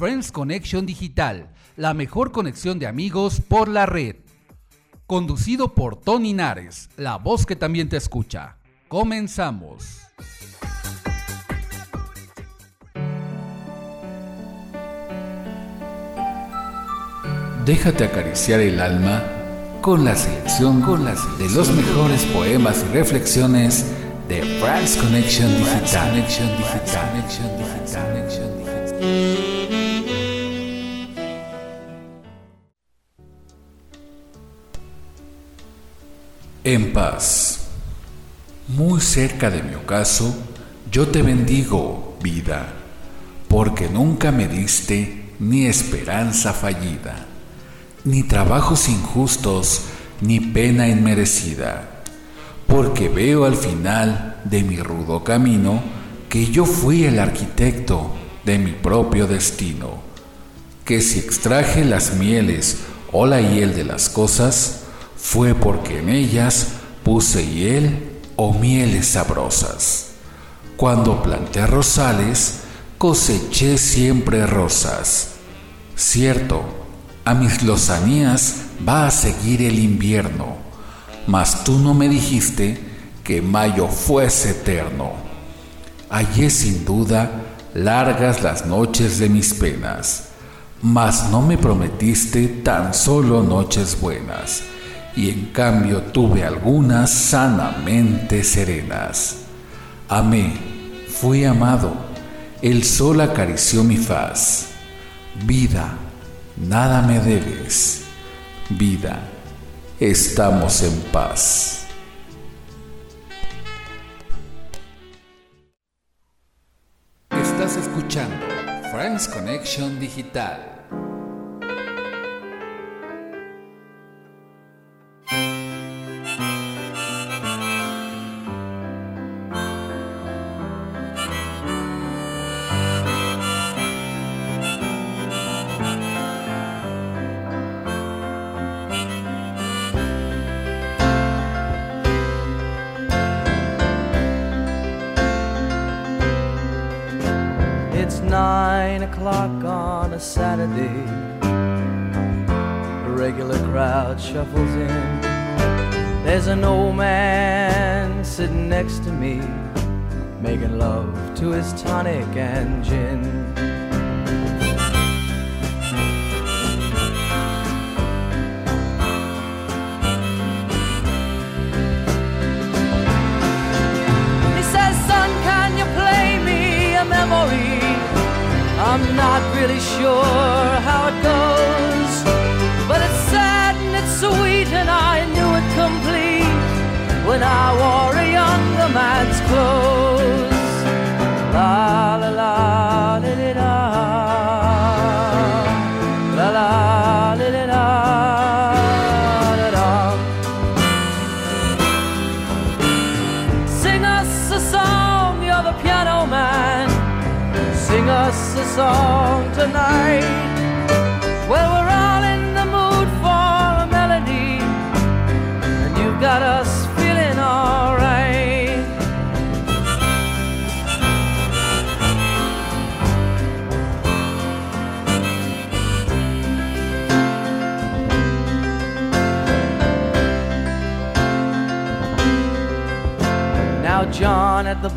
Friends Connection Digital, la mejor conexión de amigos por la red. Conducido por Tony Nares, la voz que también te escucha. Comenzamos. Déjate acariciar el alma con la selección con las de los mejores poemas y reflexiones de Friends Connection Digital. Connection Digital. Connection Digital. Connection Digital. En paz. Muy cerca de mi ocaso, yo te bendigo, vida, porque nunca me diste ni esperanza fallida, ni trabajos injustos, ni pena inmerecida, porque veo al final de mi rudo camino que yo fui el arquitecto de mi propio destino, que si extraje las mieles o la hiel de las cosas, fue porque en ellas puse hiel o mieles sabrosas. Cuando planté rosales, coseché siempre rosas. Cierto, a mis lozanías va a seguir el invierno, mas tú no me dijiste que mayo fuese eterno. Hallé sin duda largas las noches de mis penas, mas no me prometiste tan solo noches buenas y en cambio tuve algunas sanamente serenas. Amé, fui amado, el sol acarició mi faz. Vida, nada me debes. Vida, estamos en paz. Estás escuchando Friends Connection Digital. To his tonic and gin.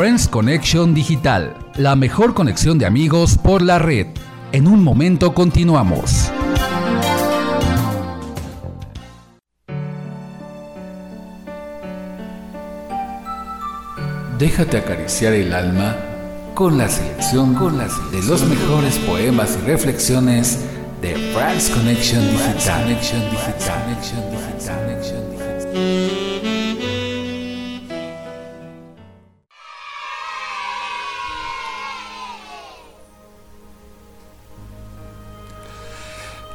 Friends Connection Digital, la mejor conexión de amigos por la red. En un momento continuamos. Déjate acariciar el alma con la selección de los mejores poemas y reflexiones de Friends. Connection Digital.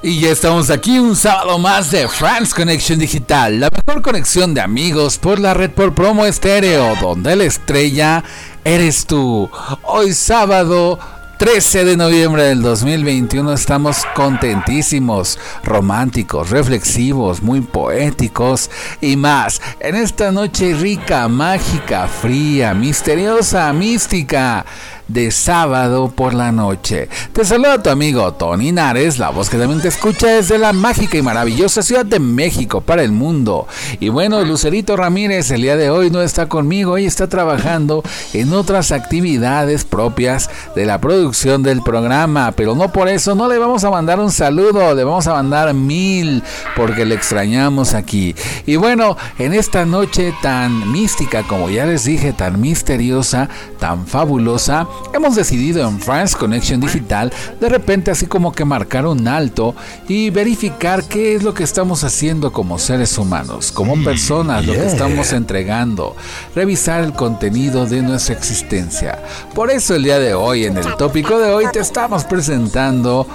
Y ya estamos aquí un sábado más de France Connection Digital, la mejor conexión de amigos por la red por promo estéreo, donde la estrella eres tú. Hoy sábado 13 de noviembre del 2021 estamos contentísimos, románticos, reflexivos, muy poéticos y más. En esta noche rica, mágica, fría, misteriosa, mística de sábado por la noche. Te saluda tu amigo Tony Nares, la voz que también te escucha desde la mágica y maravillosa Ciudad de México para el mundo. Y bueno, Lucerito Ramírez el día de hoy no está conmigo, ella está trabajando en otras actividades propias de la producción del programa, pero no por eso no le vamos a mandar un saludo, le vamos a mandar mil porque le extrañamos aquí. Y bueno, en esta noche tan mística, como ya les dije, tan misteriosa, tan fabulosa, hemos decidido en France Connection Digital de repente así como que marcar un alto y verificar qué es lo que estamos haciendo como seres humanos, como personas, lo que estamos entregando, revisar el contenido de nuestra existencia. Por eso el día de hoy, en el tópico de hoy, te estamos presentando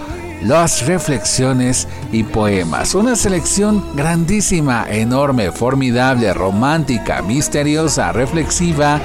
las reflexiones y poemas. Una selección grandísima, enorme, formidable, romántica, misteriosa, reflexiva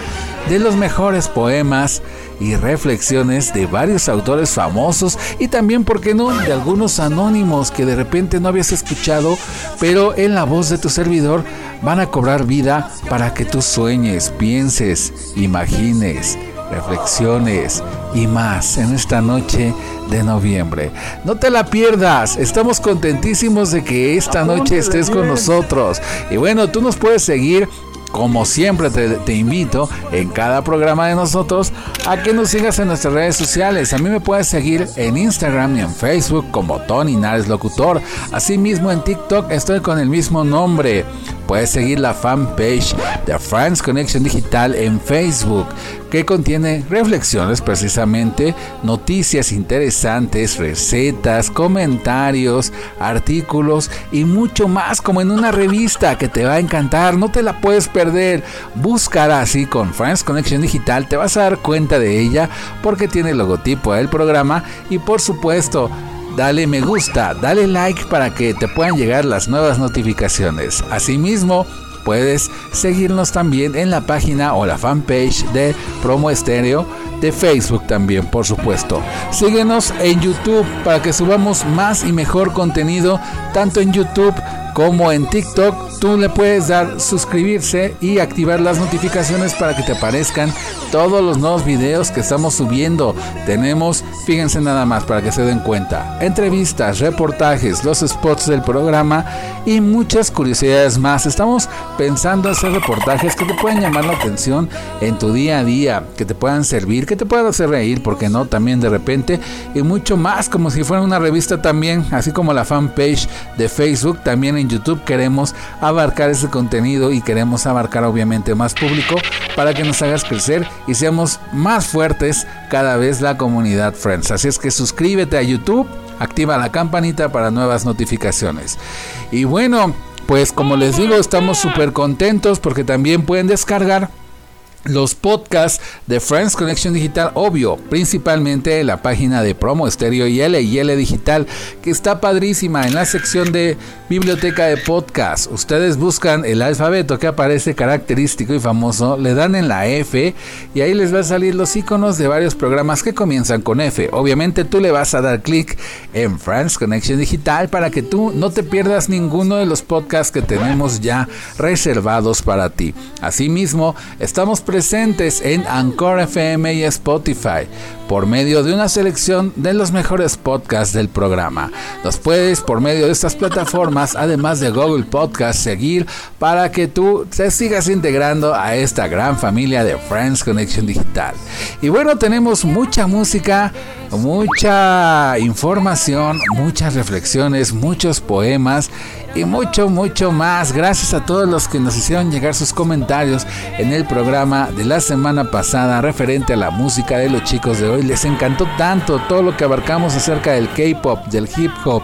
de los mejores poemas y reflexiones de varios autores famosos y también, ¿por qué no?, de algunos anónimos que de repente no habías escuchado, pero en la voz de tu servidor van a cobrar vida para que tú sueñes, pienses, imagines, reflexiones y más en esta noche de noviembre. No te la pierdas, estamos contentísimos de que esta noche estés con nosotros. Y bueno, tú nos puedes seguir como siempre te, invito en cada programa de nosotros a que nos sigas en nuestras redes sociales. A mí me puedes seguir en Instagram y en Facebook como Tony Nares Locutor. Asimismo en TikTok estoy con el mismo nombre. Puedes seguir la fanpage de France Connection Digital en Facebook, que contiene reflexiones precisamente, noticias interesantes, recetas, comentarios, artículos y mucho más como en una revista que te va a encantar. No te la puedes perder. Búscala así con France Connection Digital, te vas a dar cuenta de ella porque tiene el logotipo del programa y por supuesto dale me gusta, dale like para que te puedan llegar las nuevas notificaciones. Asimismo, puedes seguirnos también en la página o la fanpage de Promo Estéreo de Facebook también, por supuesto. Síguenos en YouTube para que subamos más y mejor contenido tanto en YouTube como en TikTok, tú le puedes dar suscribirse y activar las notificaciones para que te aparezcan todos los nuevos videos que estamos subiendo. Tenemos, fíjense nada más para que se den cuenta, entrevistas, reportajes, los spots del programa y muchas curiosidades más. Estamos pensando hacer reportajes que te puedan llamar la atención en tu día a día, que te puedan servir, que te puedan hacer reír, porque no, también de repente, y mucho más, como si fuera una revista también, así como la fanpage de Facebook, también en YouTube queremos abarcar ese contenido y queremos abarcar obviamente más público para que nos hagas crecer y seamos más fuertes cada vez la comunidad Friends. Así es que suscríbete a YouTube, activa la campanita para nuevas notificaciones. Y bueno, pues como les digo, estamos súper contentos porque también pueden descargar los podcasts de Friends Connection Digital, obvio, principalmente la página de Promo Estéreo y L y L Digital, que está padrísima en la sección de biblioteca de podcast. Ustedes buscan el alfabeto que aparece característico y famoso, le dan en la F y ahí les va a salir los iconos de varios programas que comienzan con F. Obviamente tú le vas a dar clic en Friends Connection Digital para que tú no te pierdas ninguno de los podcasts que tenemos ya reservados para ti. Asimismo, estamos presentes en Anchor FM y Spotify por medio de una selección de los mejores podcasts del programa. Nos puedes por medio de estas plataformas, además de Google Podcast, seguir para que tú te sigas integrando a esta gran familia de Friends Connection Digital. Y bueno, tenemos mucha música, mucha información, muchas reflexiones, muchos poemas y mucho, mucho más. Gracias a todos los que nos hicieron llegar sus comentarios en el programa de la semana pasada referente a la música de los chicos de hoy. Les encantó tanto todo lo que abarcamos acerca del K-pop, del hip hop,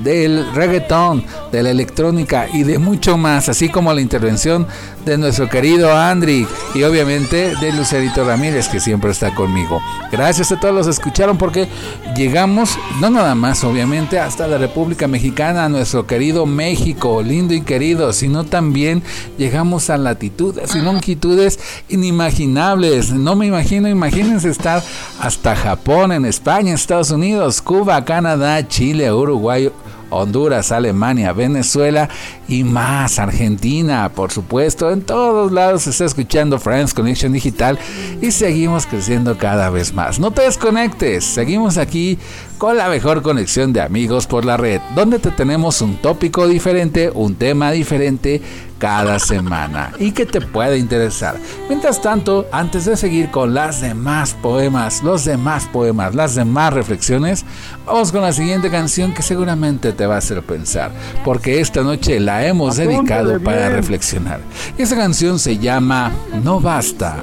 del reggaeton, de la electrónica y de mucho más, así como la intervención de nuestro querido Andri y obviamente de Lucerito Ramírez que siempre está conmigo. Gracias a todos los que escucharon porque llegamos, no nada más obviamente, hasta la República Mexicana, a nuestro querido México, lindo y querido, sino también llegamos a latitudes y longitudes inimaginables. No me imagino, imagínense estar hasta Japón, en España, Estados Unidos, Cuba, Canadá, Chile, Uruguay, Honduras, Alemania, Venezuela y más, Argentina, por supuesto, en todos lados se está escuchando Friends Connection Digital y seguimos creciendo cada vez más. No te desconectes, seguimos aquí con la mejor conexión de amigos por la red, donde te tenemos un tópico diferente, un tema diferente cada semana y que te puede interesar. Mientras tanto, antes de seguir con las demás poemas, los demás poemas, las demás reflexiones, vamos con la siguiente canción que seguramente te va a hacer pensar, porque esta noche la hemos dedicado para reflexionar. Esa canción se llama No Basta,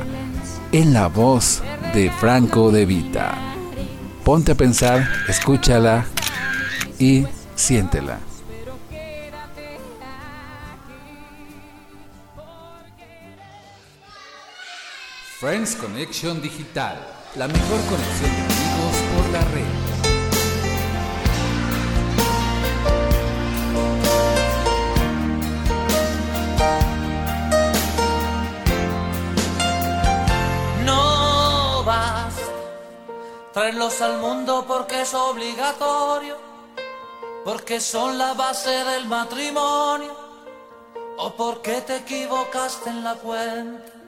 en la voz de Franco de Vita. Ponte a pensar, escúchala y siéntela. Friends Connection Digital, la mejor conexión de amigos por la red. No vas traerlos al mundo porque es obligatorio, porque son la base del matrimonio, o porque te equivocaste en la cuenta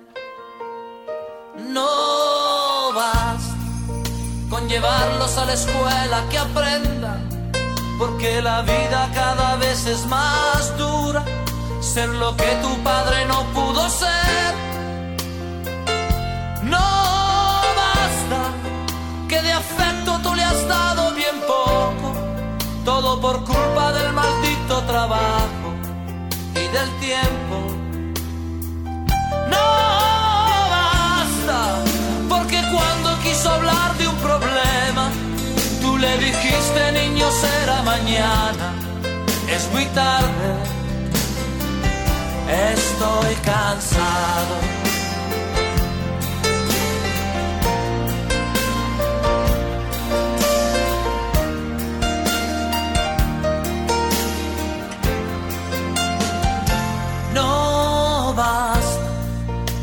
no vas con llevarlos a la escuela que aprendan, porque la vida cada vez es más dura, ser lo que tu padre no pudo ser. No basta que de afecto tú le has dado bien poco, todo por culpa del maldito trabajo y del tiempo. Dijiste niño será mañana, es muy tarde, estoy cansado. No basta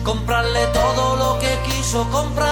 comprarle todo lo que quiso comprarse,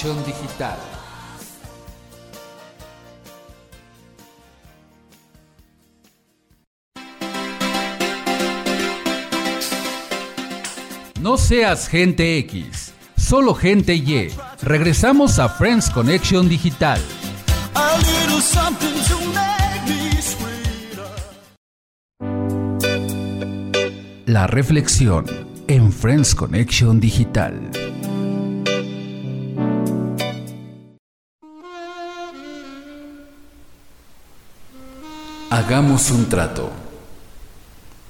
Digital. No seas gente X, solo gente Y. Regresamos a Friends Connection Digital. La reflexión en Friends Connection Digital. Hagamos un trato.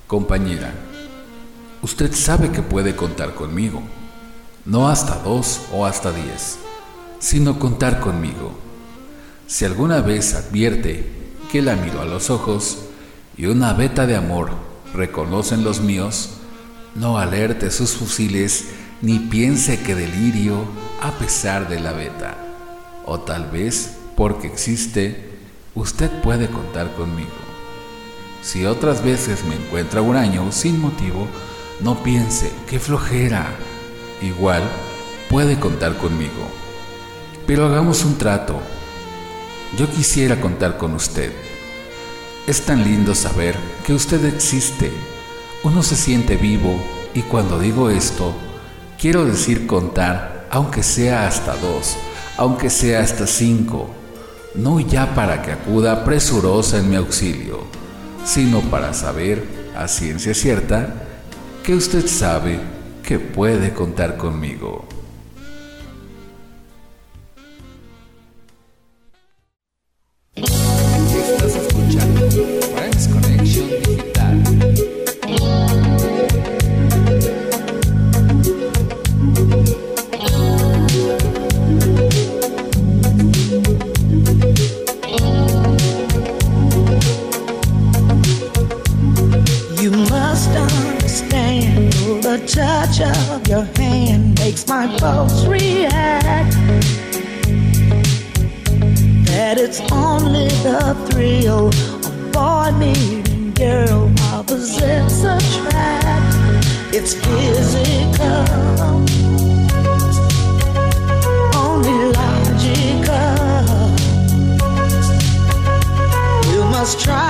Compañera, usted sabe que puede contar conmigo. No hasta dos o hasta diez, sino contar conmigo. Si alguna vez advierte que la miro a los ojos y una veta de amor reconocen los míos, no alerte sus fusiles ni piense que delirio a pesar de la beta. O tal vez, porque existe, usted puede contar conmigo. Si otras veces me encuentra un año sin motivo, no piense, qué flojera. Igual, puede contar conmigo. Pero hagamos un trato. Yo quisiera contar con usted. Es tan lindo saber que usted existe. Uno se siente vivo y cuando digo esto, quiero decir contar, aunque sea hasta dos, aunque sea hasta cinco, no ya para que acuda presurosa en mi auxilio, sino para saber, a ciencia cierta, que usted sabe que puede contar conmigo. Thrill of boy meeting girl opposites attract. It's physical, only logical. You must try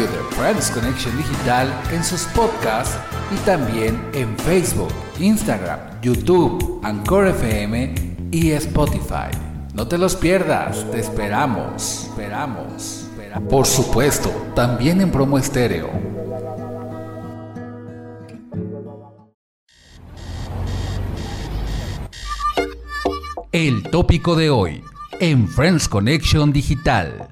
de Friends Connection Digital en sus podcasts y también en Facebook, Instagram, YouTube, Anchor FM y Spotify. No te los pierdas, te esperamos, esperamos. esperamos. Por supuesto, también en promo estéreo. El tópico de hoy. en Friends Connection Digital.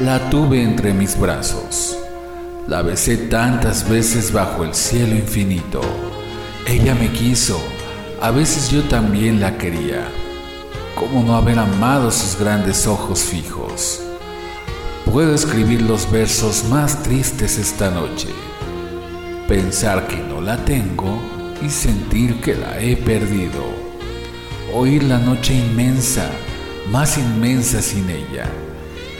la tuve entre mis brazos. La besé tantas veces bajo el cielo infinito. Ella me quiso, a veces yo también la quería. ¿Cómo no haber amado sus grandes ojos fijos? Puedo escribir los versos más tristes esta noche. Pensar que no la tengo y sentir que la he perdido. Oír la noche inmensa, más inmensa sin ella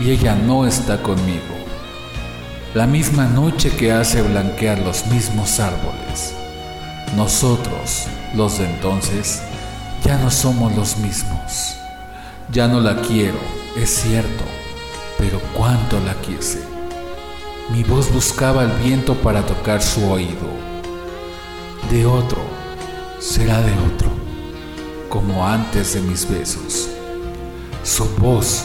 y ella no está conmigo. La misma noche que hace blanquear los mismos árboles. Nosotros, los de entonces, ya no somos los mismos. Ya no la quiero, es cierto, pero cuánto la quise. Mi voz buscaba el viento para tocar su oído. De otro, será de otro, como antes de mis besos. Su voz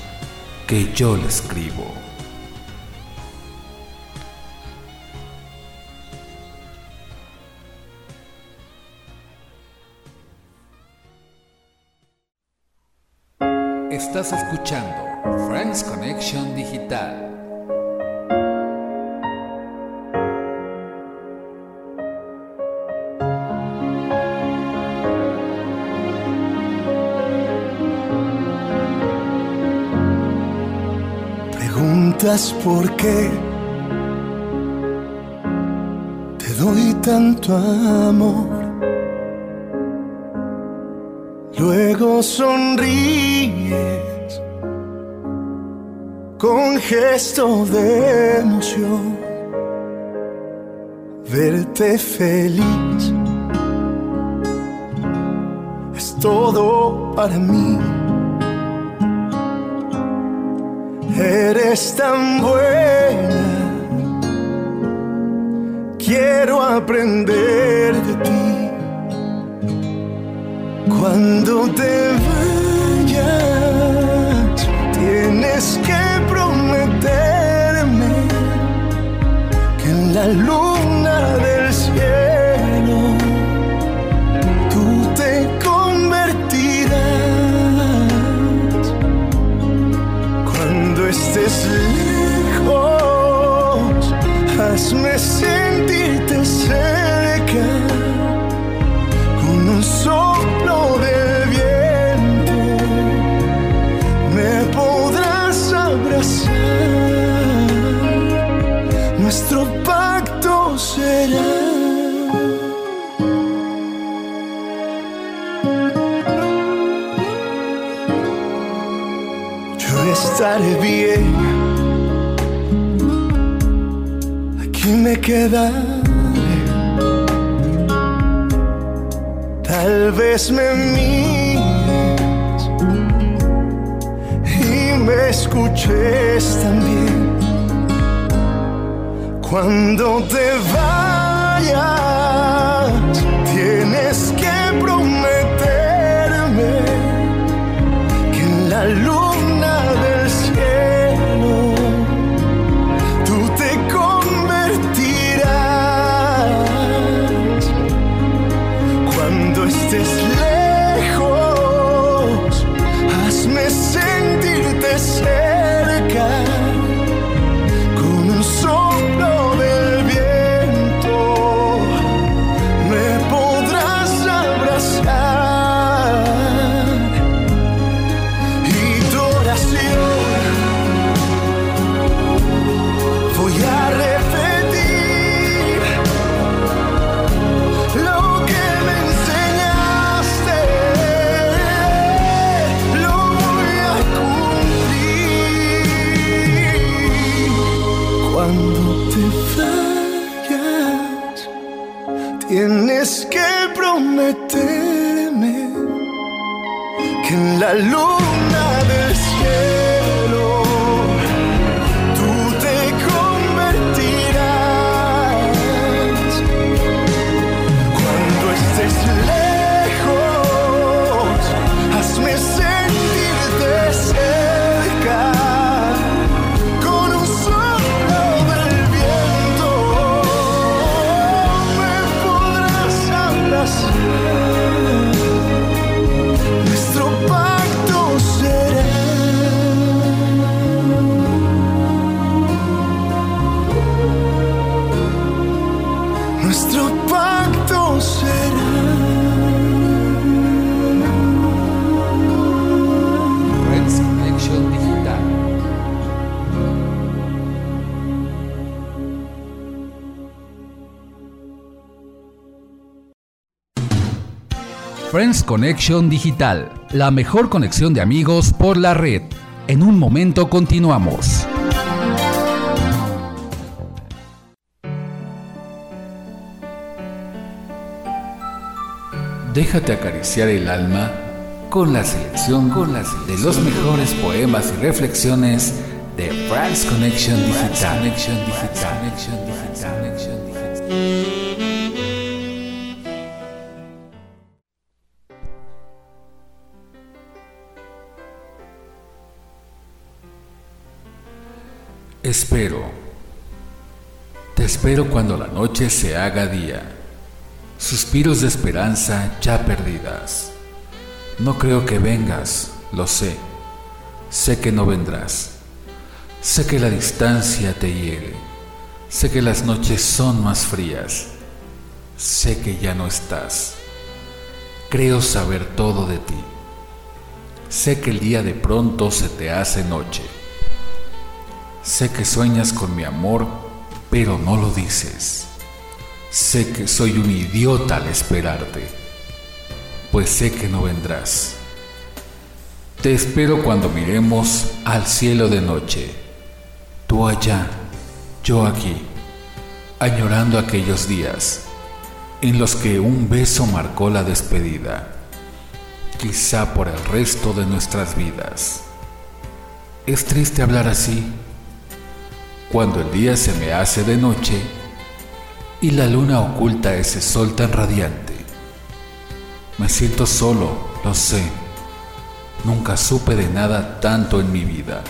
que yo le escribo. Estás escuchando Friends Connection Digital. Por qué te doy tanto amor. Luego sonríes con gesto de emoción. Verte feliz es todo para mí. Eres tan buena, quiero aprender de ti. Cuando te vayas, quedaré. Tal vez me mires y me escuches también. Cuando te vayas, la Connection Digital, la mejor conexión de amigos por la red. En un momento continuamos. Déjate acariciar el alma con la selección con las de los mejores poemas y reflexiones de France Digital. Connection Digital. Espero. Te espero cuando la noche se haga día. Suspiros de esperanza ya perdidas. No creo que vengas, lo sé. Sé que no vendrás. Sé que la distancia te hiere. Sé que las noches son más frías. Sé que ya no estás. Creo saber todo de ti. Sé que el día de pronto se te hace noche. Sé que sueñas con mi amor, pero no lo dices. Sé que soy un idiota al esperarte, pues sé que no vendrás. Te espero cuando miremos al cielo de noche, tú allá, yo aquí, añorando aquellos días en los que un beso marcó la despedida, quizá por el resto de nuestras vidas. Es triste hablar así, cuando el día se me hace de noche y la luna oculta ese sol tan radiante. Me siento solo, lo sé. Nunca supe de nada tanto en mi vida.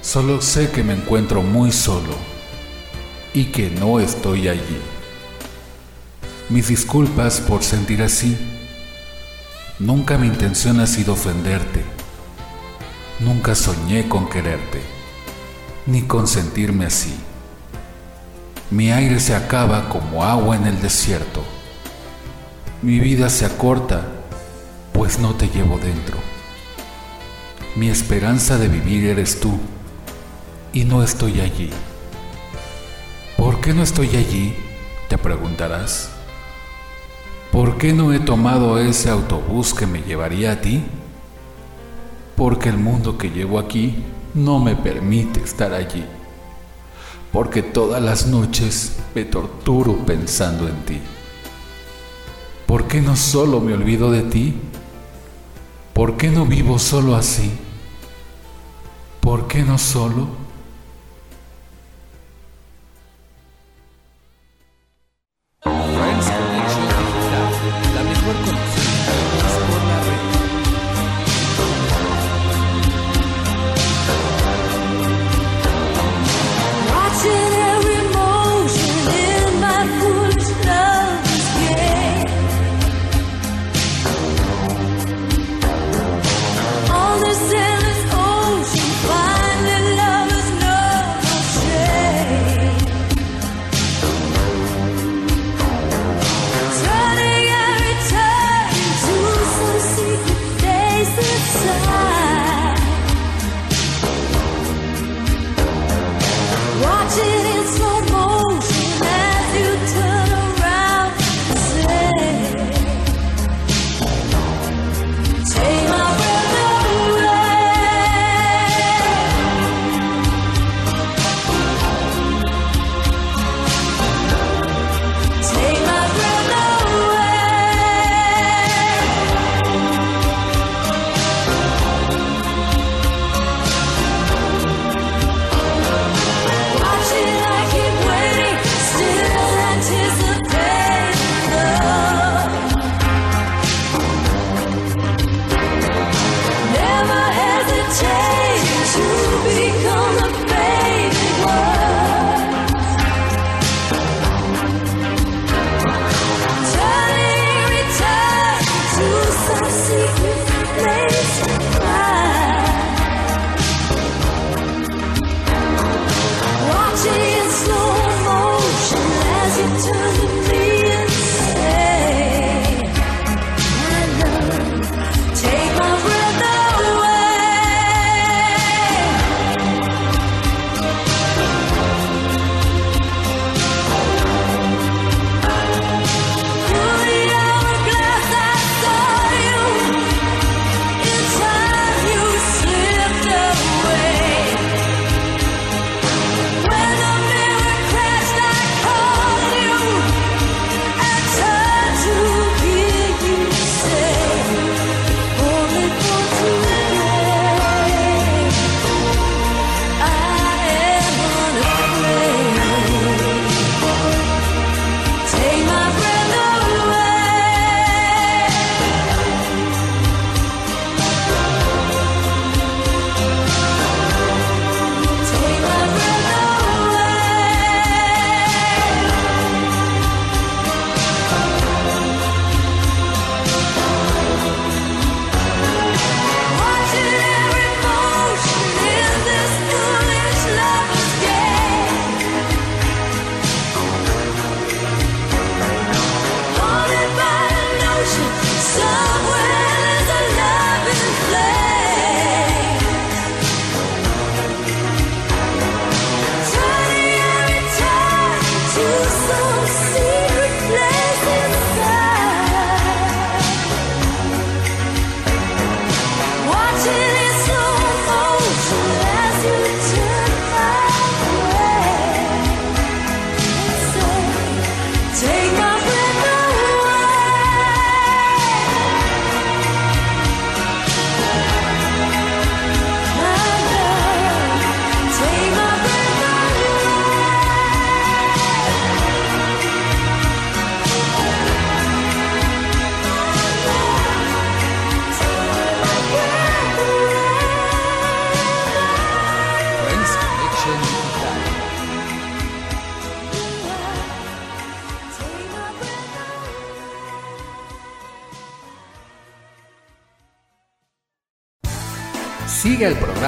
Solo sé que me encuentro muy solo y que no estoy allí. Mis disculpas por sentir así. Nunca mi intención ha sido ofenderte. Nunca soñé con quererte, ni con sentirme así. Mi aire se acaba como agua en el desierto. Mi vida se acorta, pues no te llevo dentro. Mi esperanza de vivir eres tú, y no estoy allí. ¿Por qué no estoy allí? Te preguntarás. ¿Por qué no he tomado ese autobús que me llevaría a ti? Porque el mundo que llevo aquí no me permite estar allí porque todas las noches me torturo pensando en ti. ¿Por qué no solo me olvido de ti? ¿Por qué no vivo solo así? ¿Por qué no solo?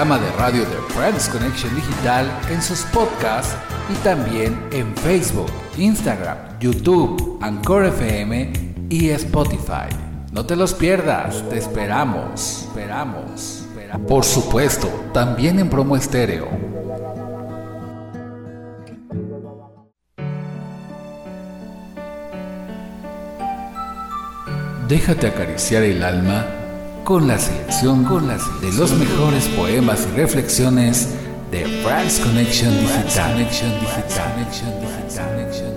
Programa de radio de Friends Connection Digital en sus podcasts y también en Facebook, Instagram, YouTube, Anchor FM y Spotify. No te los pierdas, te esperamos, esperamos. esperamos. Por supuesto, también en promo estéreo. Déjate acariciar el alma con la selección con las de los mejores poemas y reflexiones de France Connection Digital. Connection Digital. Connection.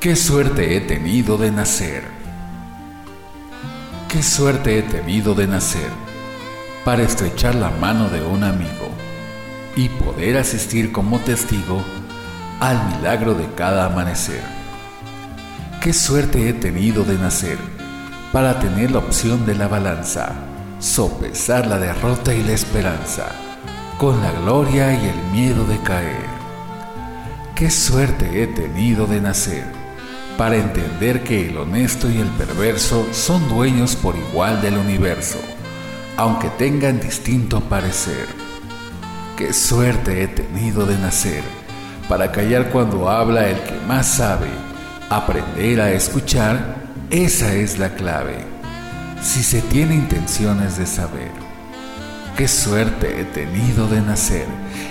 Qué suerte he tenido de nacer. Qué suerte he tenido de nacer para estrechar la mano de un amigo y poder asistir como testigo al milagro de cada amanecer. Qué suerte he tenido de nacer para tener la opción de la balanza, sopesar la derrota y la esperanza, con la gloria y el miedo de caer. Qué suerte he tenido de nacer para entender que el honesto y el perverso son dueños por igual del universo, aunque tengan distinto parecer. Qué suerte he tenido de nacer para callar cuando habla el que más sabe. Aprender a escuchar, esa es la clave. Si se tiene intenciones de saber. Qué suerte he tenido de nacer,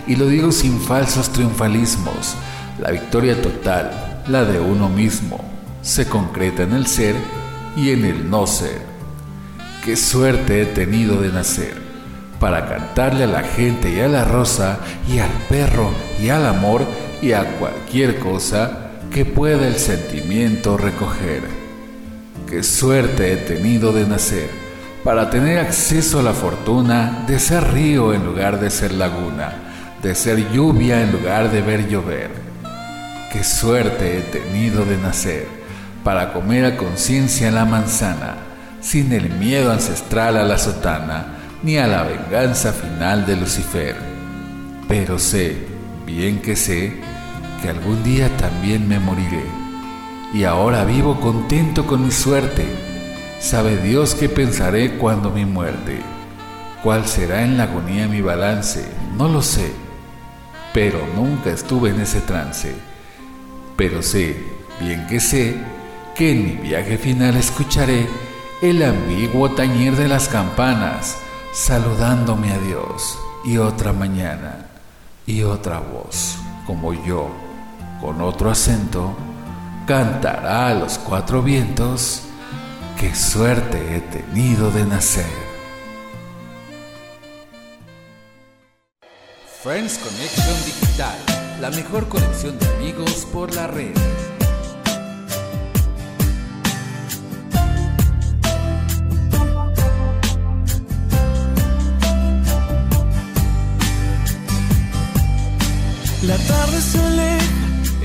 y lo digo sin falsos triunfalismos. La victoria total, la de uno mismo, se concreta en el ser y en el no ser. Qué suerte he tenido de nacer para cantarle a la gente y a la rosa y al perro y al amor y a cualquier cosa que pueda el sentimiento recoger. Qué suerte he tenido de nacer para tener acceso a la fortuna de ser río en lugar de ser laguna, de ser lluvia en lugar de ver llover. Qué suerte he tenido de nacer para comer a conciencia la manzana, sin el miedo ancestral a la sotana, ni a la venganza final de Lucifer. Pero sé, bien que sé, que algún día también me moriré. Y ahora vivo contento con mi suerte. Sabe Dios qué pensaré cuando mi muerte. ¿Cuál será en la agonía mi balance? No lo sé. Pero nunca estuve en ese trance. Pero sé, bien que sé, que en mi viaje final escucharé el ambiguo tañir de las campanas saludándome a Dios y otra mañana y otra voz como yo con otro acento cantará a los cuatro vientos qué suerte he tenido de nacer. Friends Connection Digital, la mejor conexión de amigos por la red. La tarde aleja,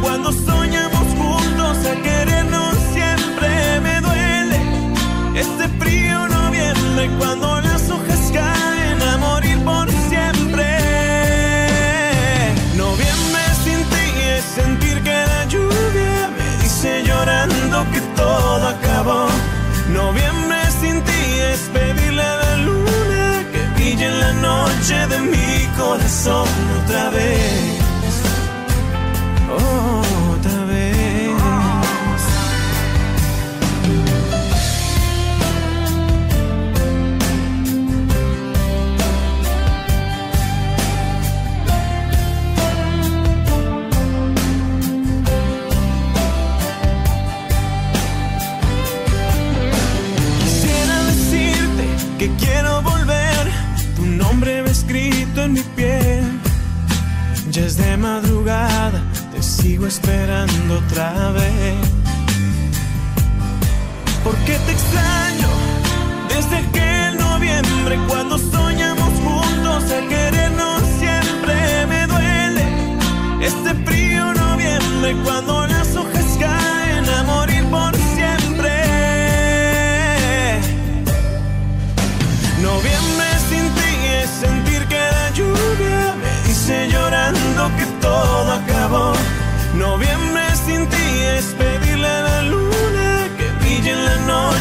Cuando soñamos juntos a querernos siempre me duele este frío noviembre cuando las hojas caen a morir por siempre. Noviembre sin ti es sentir que la lluvia me dice llorando que todo acabó. Noviembre sin ti es pedirle a la luna que brille en la noche de mi corazón otra vez esperando otra vez. Porque te extraño.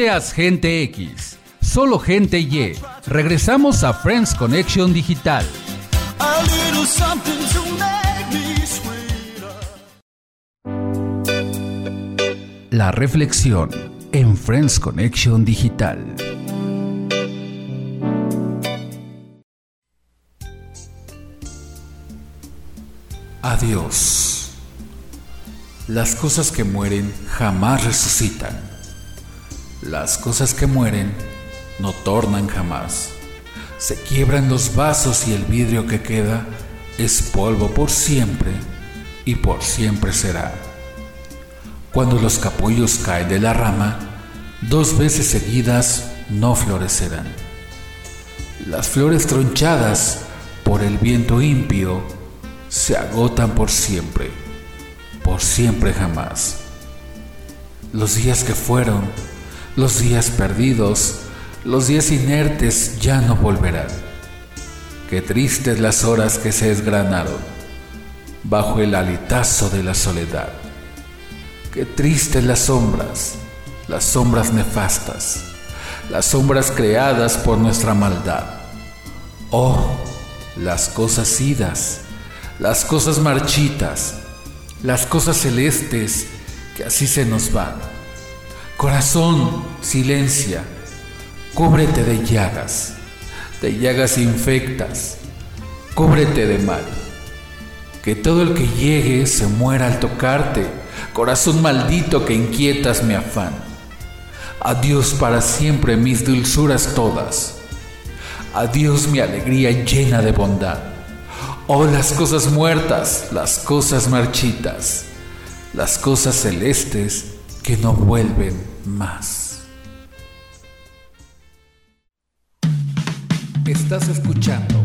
Seas gente X, solo gente Y. Regresamos a Friends Connection Digital. La reflexión en Friends Connection Digital. Adiós. Las cosas que mueren jamás resucitan. Las cosas que mueren no tornan jamás. Se quiebran los vasos y el vidrio que queda es polvo por siempre y por siempre será. Cuando los capullos caen de la rama, dos veces seguidas no florecerán. Las flores tronchadas por el viento impío se agotan por siempre, por siempre jamás. Los días que fueron, los días perdidos, los días inertes ya no volverán. Qué tristes las horas que se desgranaron bajo el alitazo de la soledad. Qué tristes las sombras, las sombras nefastas, las sombras creadas por nuestra maldad. Oh, las cosas idas, las cosas marchitas, las cosas celestes que así se nos van. Corazón, silencia, cúbrete de llagas, de llagas infectas, cúbrete de mal. Que todo el que llegue se muera al tocarte, corazón maldito que inquietas mi afán. Adiós para siempre mis dulzuras todas. Adiós mi alegría llena de bondad. Oh las cosas muertas, las cosas marchitas, las cosas celestes que no vuelven más. Estás escuchando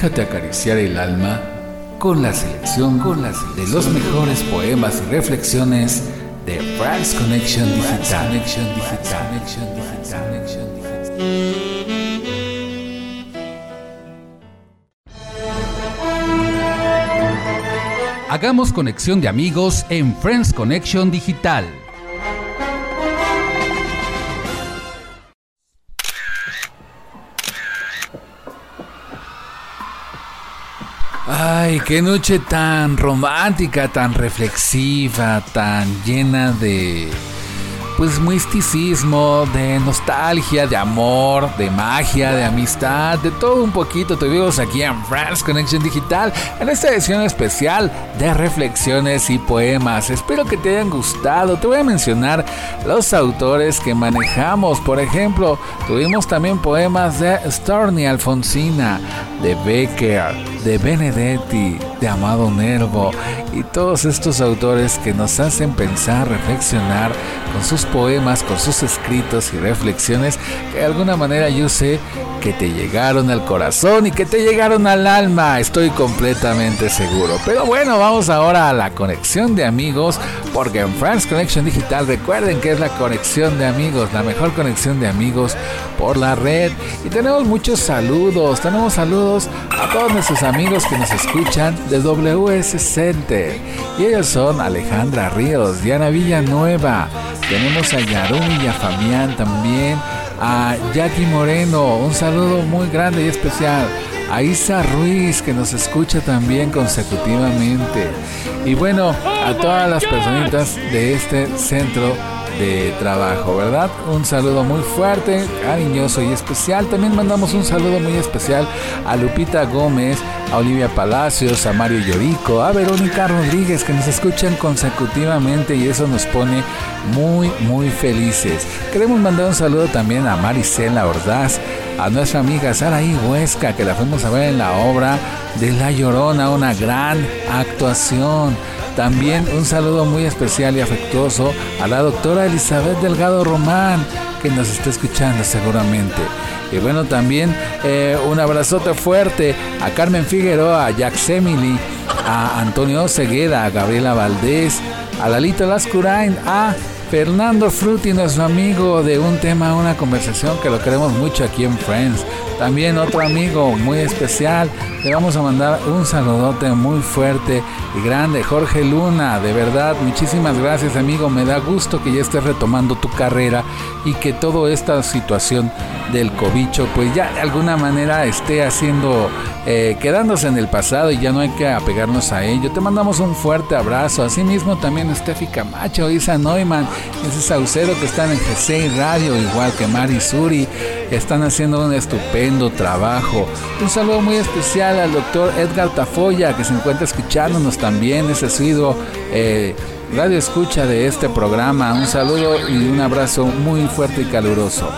Déjate acariciar el alma con la selección, con de los mejores poemas y reflexiones de France. Connection Digital. Hagamos conexión de amigos en Friends Connection Digital. Ay, qué noche tan romántica, tan reflexiva, tan llena de pues misticismo, de nostalgia, de amor, de magia, de amistad, de todo un poquito. Tuvimos aquí en France Connection Digital en esta edición especial de reflexiones y poemas. Espero que te hayan gustado. Te voy a mencionar los autores que manejamos. Por ejemplo, tuvimos también poemas de Storni Alfonsina, de Becker, de Benedetti, de Amado Nervo y todos estos autores que nos hacen pensar, reflexionar con sus poemas, con sus escritos y reflexiones que de alguna manera yo sé que te llegaron al corazón y que te llegaron al alma, estoy completamente seguro. Pero bueno, vamos ahora a la conexión de amigos, porque en France Connection Digital recuerden que es la conexión de amigos, la mejor conexión de amigos por la red. Y tenemos muchos saludos, tenemos saludos a todos nuestros amigos que nos escuchan de WS. Y ellos son Alejandra Ríos, Diana Villanueva, tenemos a Yarumi y a Fabián también, a Jackie Moreno, un saludo muy grande y especial. A Isa Ruiz que nos escucha también consecutivamente. Y bueno, a todas las personitas de este centro de trabajo, ¿verdad? Un saludo muy fuerte, cariñoso y especial. También mandamos un saludo muy especial a Lupita Gómez, a Olivia Palacios, a Mario Llorico, a Verónica Rodríguez que nos escuchan consecutivamente y eso nos pone muy, muy felices. Queremos mandar un saludo también a Maricela Ordaz, a nuestra amiga Saraí Huesca que la fuimos a ver en la obra de La Llorona, una gran actuación. También un saludo muy especial y afectuoso a la doctora Elizabeth Delgado Román, que nos está escuchando seguramente. Y bueno, también eh, un abrazote fuerte a Carmen Figueroa, a Jack Semili, a Antonio Cegueda, a Gabriela Valdés, a Lalito Lascurain, a Fernando Frutti, nuestro amigo de un tema, una conversación que lo queremos mucho aquí en Friends. También otro amigo muy especial, le vamos a mandar un saludote muy fuerte y grande, Jorge Luna, de verdad, muchísimas gracias amigo, me da gusto que ya estés retomando tu carrera y que toda esta situación del cobicho pues ya de alguna manera esté haciendo, eh, quedándose en el pasado y ya no hay que apegarnos a ello. Te mandamos un fuerte abrazo, asimismo también Steffi Camacho, Isa Neumann, ese Saucedo que están en G6 Radio, igual que Mari Suri, están haciendo un estupendo trabajo. Un saludo muy especial al doctor Edgar Tafoya, que se encuentra escuchándonos también, ese sido eh, radio escucha de este programa. Un saludo y un abrazo muy fuerte y caluroso.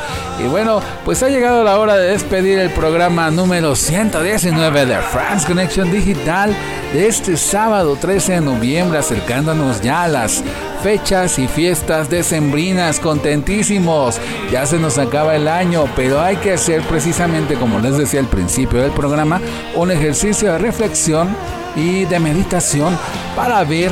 Y bueno, pues ha llegado la hora de despedir el programa número 119 de France Connection Digital de este sábado 13 de noviembre, acercándonos ya a las fechas y fiestas decembrinas, contentísimos. Ya se nos acaba el año, pero hay que hacer precisamente como les decía al principio del programa, un ejercicio de reflexión y de meditación para ver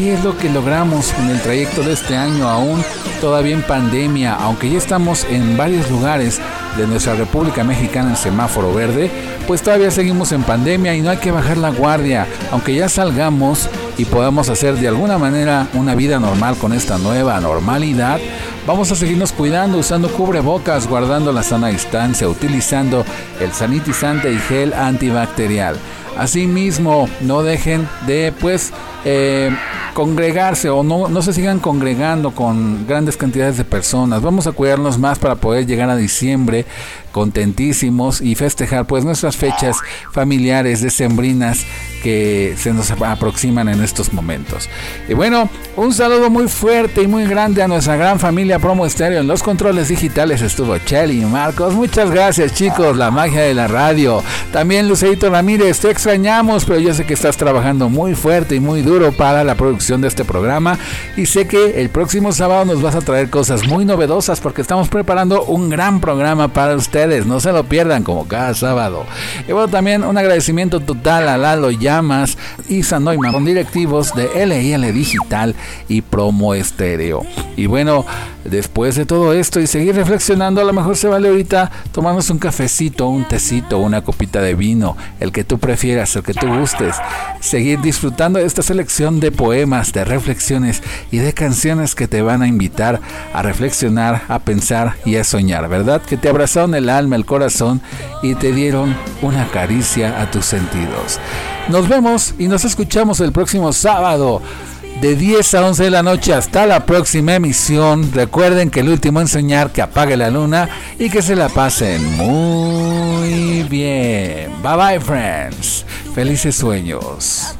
qué es lo que logramos en el trayecto de este año, aún todavía en pandemia, aunque ya estamos en varios lugares de nuestra República Mexicana en semáforo verde, pues todavía seguimos en pandemia y no hay que bajar la guardia, aunque ya salgamos y podamos hacer de alguna manera una vida normal con esta nueva normalidad, vamos a seguirnos cuidando, usando cubrebocas, guardando la sana distancia, utilizando el sanitizante y gel antibacterial. Asimismo, no dejen de pues eh, congregarse o no, no se sigan congregando con grandes cantidades de personas. Vamos a cuidarnos más para poder llegar a diciembre contentísimos y festejar pues nuestras fechas familiares decembrinas que se nos aproximan en estos momentos. Y bueno, un saludo muy fuerte y muy grande a nuestra gran familia Promo Estéreo. En los controles digitales estuvo Chelly y Marcos. Muchas gracias chicos, la magia de la radio. También Lucerito Ramírez, te extrañamos, pero yo sé que estás trabajando muy fuerte y muy duro para la producción de este programa y sé que el próximo sábado nos vas a traer cosas muy novedosas porque estamos preparando un gran programa para ustedes, no se lo pierdan como cada sábado. Y bueno, también un agradecimiento total a Lalo Llamas y Sanoima, con directivos de LIL Digital y Promo Estéreo. Y bueno, después de todo esto y seguir reflexionando, a lo mejor se vale ahorita tomarnos un cafecito, un tecito, una copita de vino, el que tú prefieras, el que tú gustes. Seguir disfrutando de esta selección de poemas, de reflexiones y de canciones que te van a invitar a reflexionar, a pensar y a soñar, ¿verdad? Que te abrazaron el alma, el corazón y te dieron una caricia a tus sentidos. Nos vemos y nos escuchamos el próximo sábado de 10 a 11 de la noche hasta la próxima emisión. Recuerden que el último en soñar que apague la luna y que se la pasen muy bien. Bye bye friends. Felices sueños.